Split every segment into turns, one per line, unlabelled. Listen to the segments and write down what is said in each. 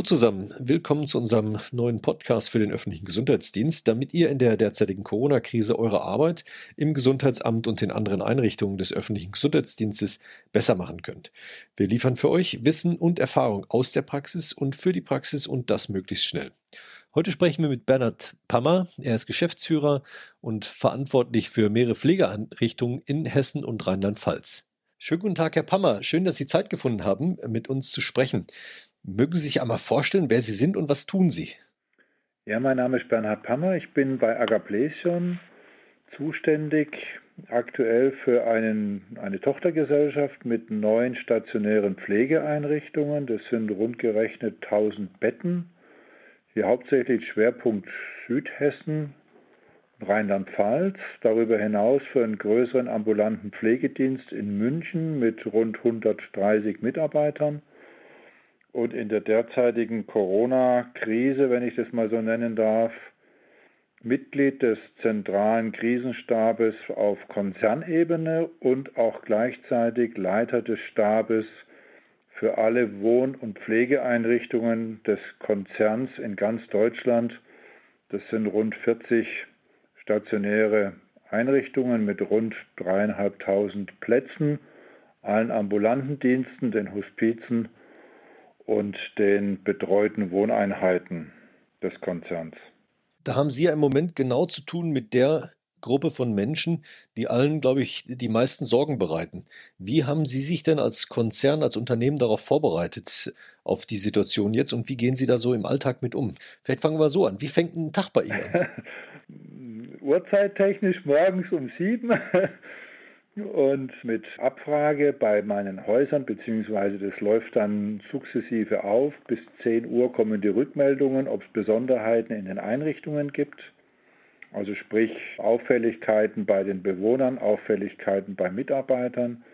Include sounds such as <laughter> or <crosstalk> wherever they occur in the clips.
Hallo zusammen, willkommen zu unserem neuen Podcast für den öffentlichen Gesundheitsdienst, damit ihr in der derzeitigen Corona-Krise eure Arbeit im Gesundheitsamt und den anderen Einrichtungen des öffentlichen Gesundheitsdienstes besser machen könnt. Wir liefern für euch Wissen und Erfahrung aus der Praxis und für die Praxis und das möglichst schnell. Heute sprechen wir mit Bernhard Pammer. Er ist Geschäftsführer und verantwortlich für mehrere Pflegeeinrichtungen in Hessen und Rheinland-Pfalz. Schönen guten Tag, Herr Pammer. Schön, dass Sie Zeit gefunden haben, mit uns zu sprechen. Mögen Sie sich einmal vorstellen, wer Sie sind und was tun Sie?
Ja, mein Name ist Bernhard Pammer. Ich bin bei Agaplesion zuständig aktuell für einen, eine Tochtergesellschaft mit neun stationären Pflegeeinrichtungen. Das sind rund gerechnet 1000 Betten. Hier hauptsächlich Schwerpunkt Südhessen, Rheinland-Pfalz. Darüber hinaus für einen größeren ambulanten Pflegedienst in München mit rund 130 Mitarbeitern und in der derzeitigen Corona-Krise, wenn ich das mal so nennen darf, Mitglied des zentralen Krisenstabes auf Konzernebene und auch gleichzeitig Leiter des Stabes für alle Wohn- und Pflegeeinrichtungen des Konzerns in ganz Deutschland. Das sind rund 40 stationäre Einrichtungen mit rund dreieinhalbtausend Plätzen, allen ambulanten Diensten, den Hospizen und den betreuten Wohneinheiten des Konzerns.
Da haben Sie ja im Moment genau zu tun mit der Gruppe von Menschen, die allen, glaube ich, die meisten Sorgen bereiten. Wie haben Sie sich denn als Konzern, als Unternehmen darauf vorbereitet, auf die Situation jetzt und wie gehen Sie da so im Alltag mit um? Vielleicht fangen wir so an. Wie fängt ein Tag bei Ihnen
an? <laughs> Uhrzeittechnisch morgens um sieben und mit Abfrage bei meinen Häusern, beziehungsweise das läuft dann sukzessive auf. Bis 10 Uhr kommen die Rückmeldungen, ob es Besonderheiten in den Einrichtungen gibt. Also sprich Auffälligkeiten bei den Bewohnern, Auffälligkeiten bei Mitarbeitern.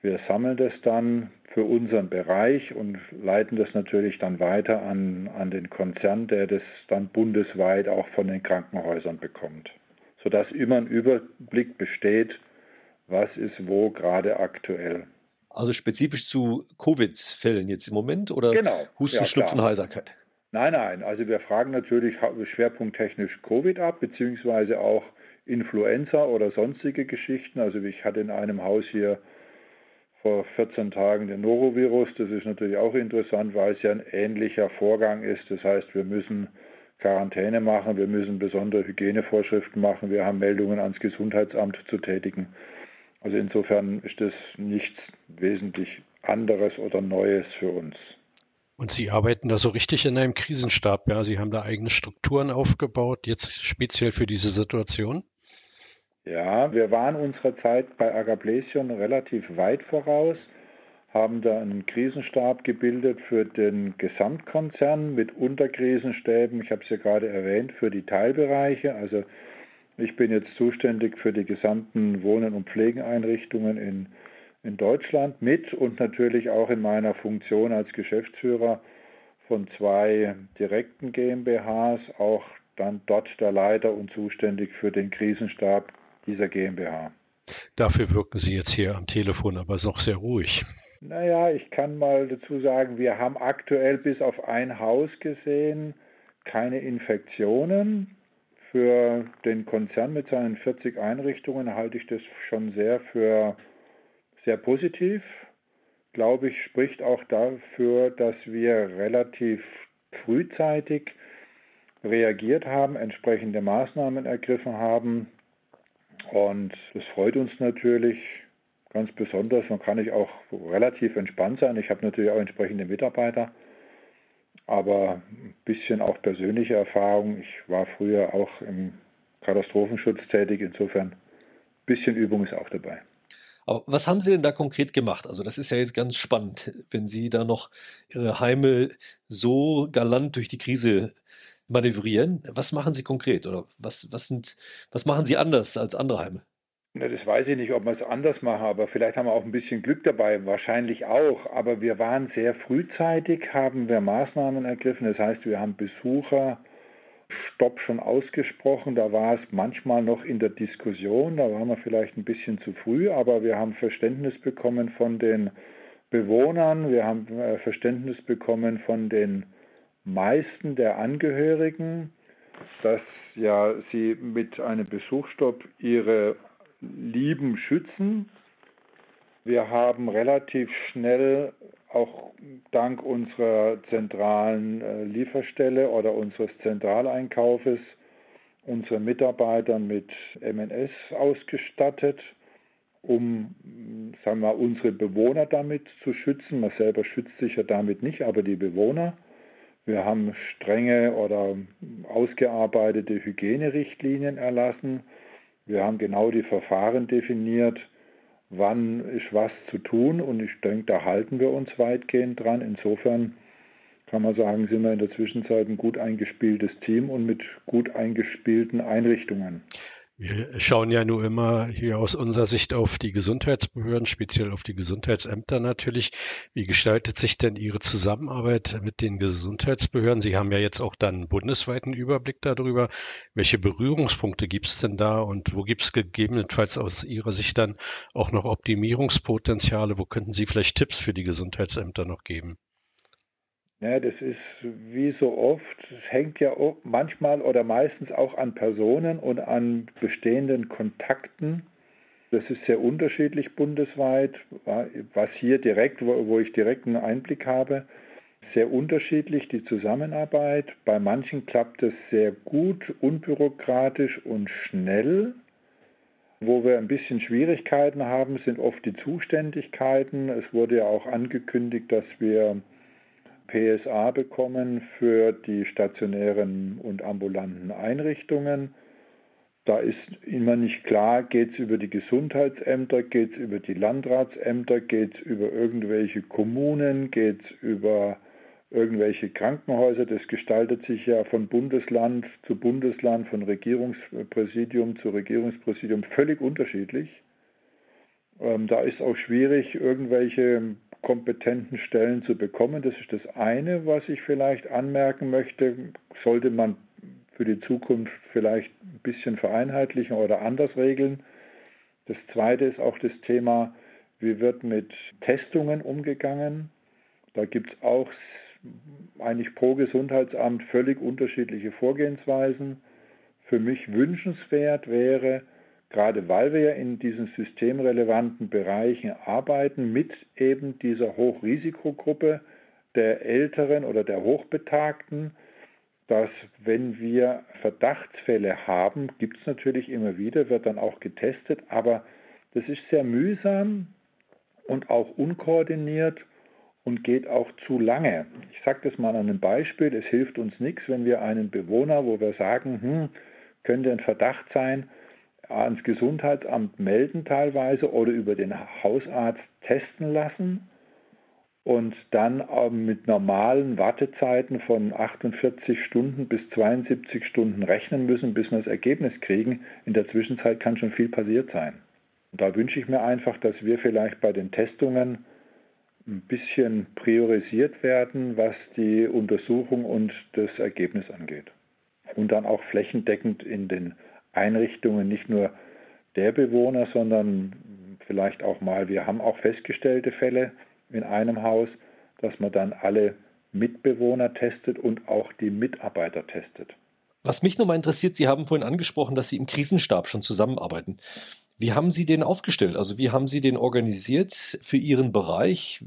Wir sammeln das dann für unseren Bereich und leiten das natürlich dann weiter an, an den Konzern, der das dann bundesweit auch von den Krankenhäusern bekommt, sodass immer ein Überblick besteht, was ist wo gerade aktuell.
Also spezifisch zu Covid-Fällen jetzt im Moment oder
genau.
Husten, ja, Schnupfen. Heiserkeit?
Nein, nein. Also wir fragen natürlich schwerpunkttechnisch Covid ab, beziehungsweise auch Influenza oder sonstige Geschichten. Also ich hatte in einem Haus hier vor 14 Tagen den Norovirus. Das ist natürlich auch interessant, weil es ja ein ähnlicher Vorgang ist. Das heißt, wir müssen Quarantäne machen, wir müssen besondere Hygienevorschriften machen, wir haben Meldungen ans Gesundheitsamt zu tätigen. Also insofern ist das nichts wesentlich anderes oder Neues für uns.
Und Sie arbeiten da so richtig in einem Krisenstab, ja? Sie haben da eigene Strukturen aufgebaut, jetzt speziell für diese Situation?
Ja, wir waren unserer Zeit bei Agaplesion relativ weit voraus, haben da einen Krisenstab gebildet für den Gesamtkonzern mit Unterkrisenstäben. Ich habe es ja gerade erwähnt, für die Teilbereiche, also ich bin jetzt zuständig für die gesamten Wohnen- und Pflegeeinrichtungen in, in Deutschland mit und natürlich auch in meiner Funktion als Geschäftsführer von zwei direkten GmbHs, auch dann dort der Leiter und zuständig für den Krisenstab dieser GmbH.
Dafür wirken Sie jetzt hier am Telefon aber noch sehr ruhig.
Naja, ich kann mal dazu sagen, wir haben aktuell bis auf ein Haus gesehen keine Infektionen. Für den Konzern mit seinen 40 Einrichtungen halte ich das schon sehr für sehr positiv. Glaube ich, spricht auch dafür, dass wir relativ frühzeitig reagiert haben, entsprechende Maßnahmen ergriffen haben. Und das freut uns natürlich ganz besonders. Man kann ich auch relativ entspannt sein. Ich habe natürlich auch entsprechende Mitarbeiter aber ein bisschen auch persönliche Erfahrung. Ich war früher auch im Katastrophenschutz tätig, insofern ein bisschen Übung ist auch dabei.
Aber was haben Sie denn da konkret gemacht? Also das ist ja jetzt ganz spannend, wenn Sie da noch Ihre Heime so galant durch die Krise manövrieren. Was machen Sie konkret oder was, was, sind, was machen Sie anders als andere Heime?
Na, das weiß ich nicht, ob wir es anders machen, aber vielleicht haben wir auch ein bisschen Glück dabei, wahrscheinlich auch. Aber wir waren sehr frühzeitig, haben wir Maßnahmen ergriffen. Das heißt, wir haben Besucher Stopp schon ausgesprochen. Da war es manchmal noch in der Diskussion, da waren wir vielleicht ein bisschen zu früh, aber wir haben Verständnis bekommen von den Bewohnern, wir haben äh, Verständnis bekommen von den meisten der Angehörigen, dass ja sie mit einem Besuchsstopp ihre Lieben schützen. Wir haben relativ schnell auch dank unserer zentralen äh, Lieferstelle oder unseres Zentraleinkaufes unsere Mitarbeiter mit MNS ausgestattet, um sagen wir, unsere Bewohner damit zu schützen. Man selber schützt sich ja damit nicht, aber die Bewohner. Wir haben strenge oder ausgearbeitete Hygienerichtlinien erlassen. Wir haben genau die Verfahren definiert, wann ist was zu tun und ich denke, da halten wir uns weitgehend dran. Insofern kann man sagen, sind wir in der Zwischenzeit ein gut eingespieltes Team und mit gut eingespielten Einrichtungen.
Wir schauen ja nur immer hier aus unserer Sicht auf die Gesundheitsbehörden, speziell auf die Gesundheitsämter natürlich. Wie gestaltet sich denn Ihre Zusammenarbeit mit den Gesundheitsbehörden? Sie haben ja jetzt auch dann einen bundesweiten Überblick darüber. Welche Berührungspunkte gibt es denn da und wo gibt es gegebenenfalls aus Ihrer Sicht dann auch noch Optimierungspotenziale? Wo könnten Sie vielleicht Tipps für die Gesundheitsämter noch geben?
Ja, das ist wie so oft, es hängt ja manchmal oder meistens auch an Personen und an bestehenden Kontakten. Das ist sehr unterschiedlich bundesweit, was hier direkt, wo ich direkt einen Einblick habe, sehr unterschiedlich die Zusammenarbeit. Bei manchen klappt es sehr gut, unbürokratisch und schnell. Wo wir ein bisschen Schwierigkeiten haben, sind oft die Zuständigkeiten. Es wurde ja auch angekündigt, dass wir PSA bekommen für die stationären und ambulanten Einrichtungen. Da ist immer nicht klar, geht es über die Gesundheitsämter, geht es über die Landratsämter, geht es über irgendwelche Kommunen, geht es über irgendwelche Krankenhäuser. Das gestaltet sich ja von Bundesland zu Bundesland, von Regierungspräsidium zu Regierungspräsidium völlig unterschiedlich. Ähm, da ist auch schwierig, irgendwelche kompetenten Stellen zu bekommen. Das ist das eine, was ich vielleicht anmerken möchte. Sollte man für die Zukunft vielleicht ein bisschen vereinheitlichen oder anders regeln. Das zweite ist auch das Thema, wie wird mit Testungen umgegangen. Da gibt es auch eigentlich pro Gesundheitsamt völlig unterschiedliche Vorgehensweisen. Für mich wünschenswert wäre, gerade weil wir ja in diesen systemrelevanten Bereichen arbeiten, mit eben dieser Hochrisikogruppe der Älteren oder der Hochbetagten, dass wenn wir Verdachtsfälle haben, gibt es natürlich immer wieder, wird dann auch getestet, aber das ist sehr mühsam und auch unkoordiniert und geht auch zu lange. Ich sage das mal an einem Beispiel, es hilft uns nichts, wenn wir einen Bewohner, wo wir sagen, hm, könnte ein Verdacht sein, ans Gesundheitsamt melden teilweise oder über den Hausarzt testen lassen und dann mit normalen Wartezeiten von 48 Stunden bis 72 Stunden rechnen müssen, bis wir das Ergebnis kriegen. In der Zwischenzeit kann schon viel passiert sein. Und da wünsche ich mir einfach, dass wir vielleicht bei den Testungen ein bisschen priorisiert werden, was die Untersuchung und das Ergebnis angeht. Und dann auch flächendeckend in den Einrichtungen nicht nur der Bewohner, sondern vielleicht auch mal, wir haben auch festgestellte Fälle in einem Haus, dass man dann alle Mitbewohner testet und auch die Mitarbeiter testet.
Was mich nochmal interessiert, Sie haben vorhin angesprochen, dass Sie im Krisenstab schon zusammenarbeiten. Wie haben Sie den aufgestellt? Also wie haben Sie den organisiert für Ihren Bereich?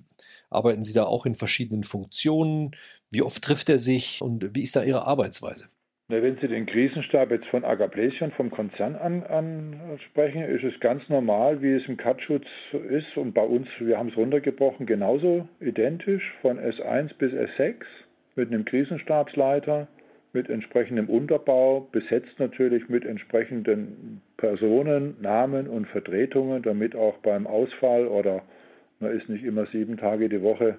Arbeiten Sie da auch in verschiedenen Funktionen? Wie oft trifft er sich und wie ist da Ihre Arbeitsweise?
Wenn Sie den Krisenstab jetzt von Agaplesion vom Konzern an, ansprechen, ist es ganz normal, wie es im Cutschutz ist. Und bei uns, wir haben es runtergebrochen, genauso identisch von S1 bis S6 mit einem Krisenstabsleiter, mit entsprechendem Unterbau, besetzt natürlich mit entsprechenden Personen, Namen und Vertretungen, damit auch beim Ausfall oder man ist nicht immer sieben Tage die Woche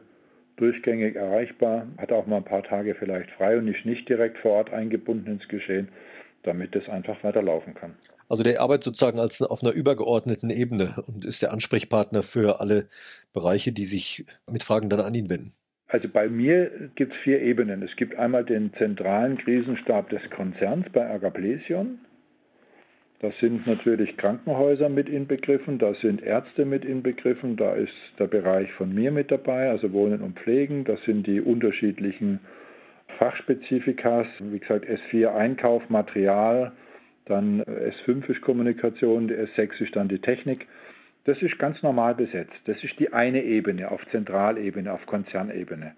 durchgängig erreichbar, hat auch mal ein paar Tage vielleicht frei und ist nicht direkt vor Ort eingebunden ins Geschehen, damit es einfach weiterlaufen kann.
Also der arbeitet sozusagen als auf einer übergeordneten Ebene und ist der Ansprechpartner für alle Bereiche, die sich mit Fragen dann an ihn wenden.
Also bei mir gibt es vier Ebenen. Es gibt einmal den zentralen Krisenstab des Konzerns bei Agaplesion. Da sind natürlich Krankenhäuser mit inbegriffen, da sind Ärzte mit inbegriffen, da ist der Bereich von mir mit dabei, also Wohnen und Pflegen, das sind die unterschiedlichen Fachspezifikas, wie gesagt S4 Einkauf, Material, dann S5 ist Kommunikation, S6 ist dann die Technik. Das ist ganz normal besetzt. Das ist die eine Ebene auf Zentralebene, auf Konzernebene.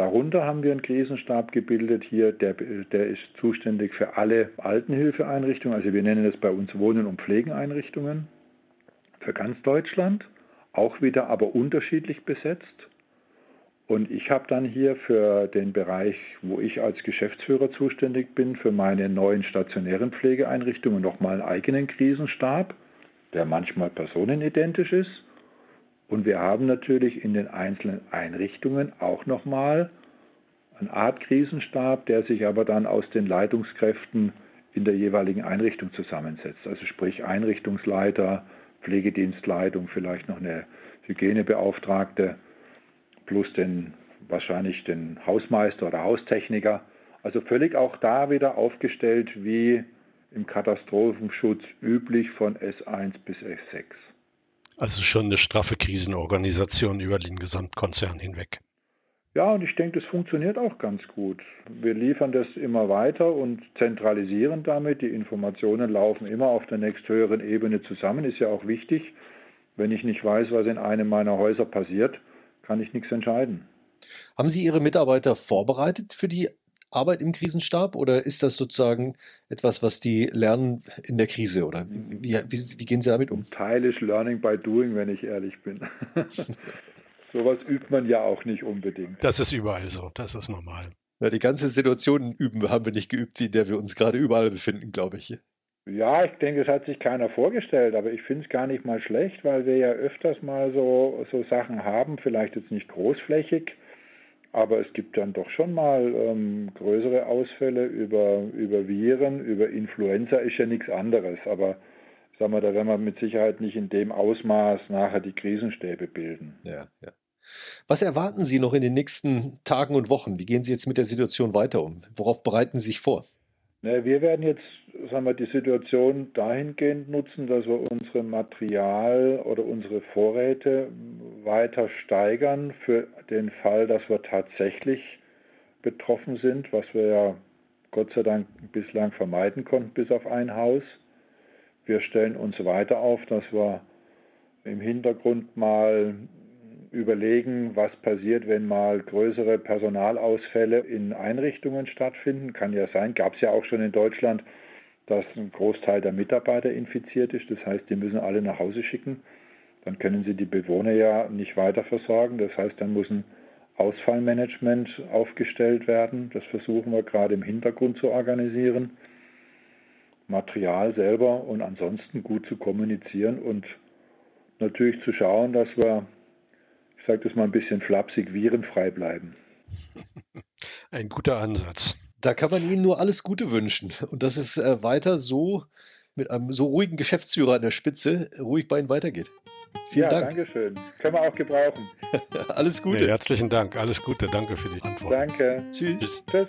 Darunter haben wir einen Krisenstab gebildet hier, der, der ist zuständig für alle Altenhilfeeinrichtungen, also wir nennen das bei uns Wohnen- und Pflegeeinrichtungen für ganz Deutschland, auch wieder aber unterschiedlich besetzt. Und ich habe dann hier für den Bereich, wo ich als Geschäftsführer zuständig bin, für meine neuen stationären Pflegeeinrichtungen nochmal einen eigenen Krisenstab, der manchmal personenidentisch ist und wir haben natürlich in den einzelnen Einrichtungen auch nochmal eine Art Krisenstab, der sich aber dann aus den Leitungskräften in der jeweiligen Einrichtung zusammensetzt. Also sprich Einrichtungsleiter, Pflegedienstleitung, vielleicht noch eine Hygienebeauftragte plus den wahrscheinlich den Hausmeister oder Haustechniker. Also völlig auch da wieder aufgestellt wie im Katastrophenschutz üblich von S1 bis S6.
Also schon eine straffe Krisenorganisation über den Gesamtkonzern hinweg.
Ja, und ich denke, das funktioniert auch ganz gut. Wir liefern das immer weiter und zentralisieren damit. Die Informationen laufen immer auf der nächsthöheren Ebene zusammen. Ist ja auch wichtig. Wenn ich nicht weiß, was in einem meiner Häuser passiert, kann ich nichts entscheiden.
Haben Sie Ihre Mitarbeiter vorbereitet für die Arbeit im Krisenstab oder ist das sozusagen etwas, was die lernen in der Krise oder wie, wie, wie gehen Sie damit um?
Teil ist Learning by Doing, wenn ich ehrlich bin. <laughs> Sowas übt man ja auch nicht unbedingt.
Das ist überall so, das ist normal.
Ja, die ganze Situation üben haben wir nicht geübt, in der wir uns gerade überall befinden, glaube ich.
Ja, ich denke, es hat sich keiner vorgestellt, aber ich finde es gar nicht mal schlecht, weil wir ja öfters mal so, so Sachen haben, vielleicht jetzt nicht großflächig, aber es gibt dann doch schon mal ähm, größere Ausfälle über, über Viren, über Influenza ist ja nichts anderes. Aber sagen wir, da werden wir mit Sicherheit nicht in dem Ausmaß nachher die Krisenstäbe bilden.
Ja, ja. Was erwarten Sie noch in den nächsten Tagen und Wochen? Wie gehen Sie jetzt mit der Situation weiter um? Worauf bereiten Sie sich vor?
Ne, wir werden jetzt sagen wir, die Situation dahingehend nutzen, dass wir unsere Material- oder unsere Vorräte weiter steigern für den Fall, dass wir tatsächlich betroffen sind, was wir ja Gott sei Dank bislang vermeiden konnten, bis auf ein Haus. Wir stellen uns weiter auf, dass wir im Hintergrund mal überlegen, was passiert, wenn mal größere Personalausfälle in Einrichtungen stattfinden. Kann ja sein, gab es ja auch schon in Deutschland, dass ein Großteil der Mitarbeiter infiziert ist. Das heißt, die müssen alle nach Hause schicken. Dann können sie die Bewohner ja nicht weiter versorgen. Das heißt, dann muss ein Ausfallmanagement aufgestellt werden. Das versuchen wir gerade im Hintergrund zu organisieren. Material selber und ansonsten gut zu kommunizieren und natürlich zu schauen, dass wir ich sage das mal ein bisschen flapsig, virenfrei bleiben. <laughs>
Ein guter Ansatz.
Da kann man Ihnen nur alles Gute wünschen. Und dass es äh, weiter so mit einem so ruhigen Geschäftsführer an der Spitze ruhig bei Ihnen weitergeht. Vielen ja, Dank.
Danke schön. Können wir auch gebrauchen. <laughs>
alles Gute.
Ja, herzlichen Dank. Alles Gute. Danke für die Antwort.
Danke.
Tschüss. Tschüss.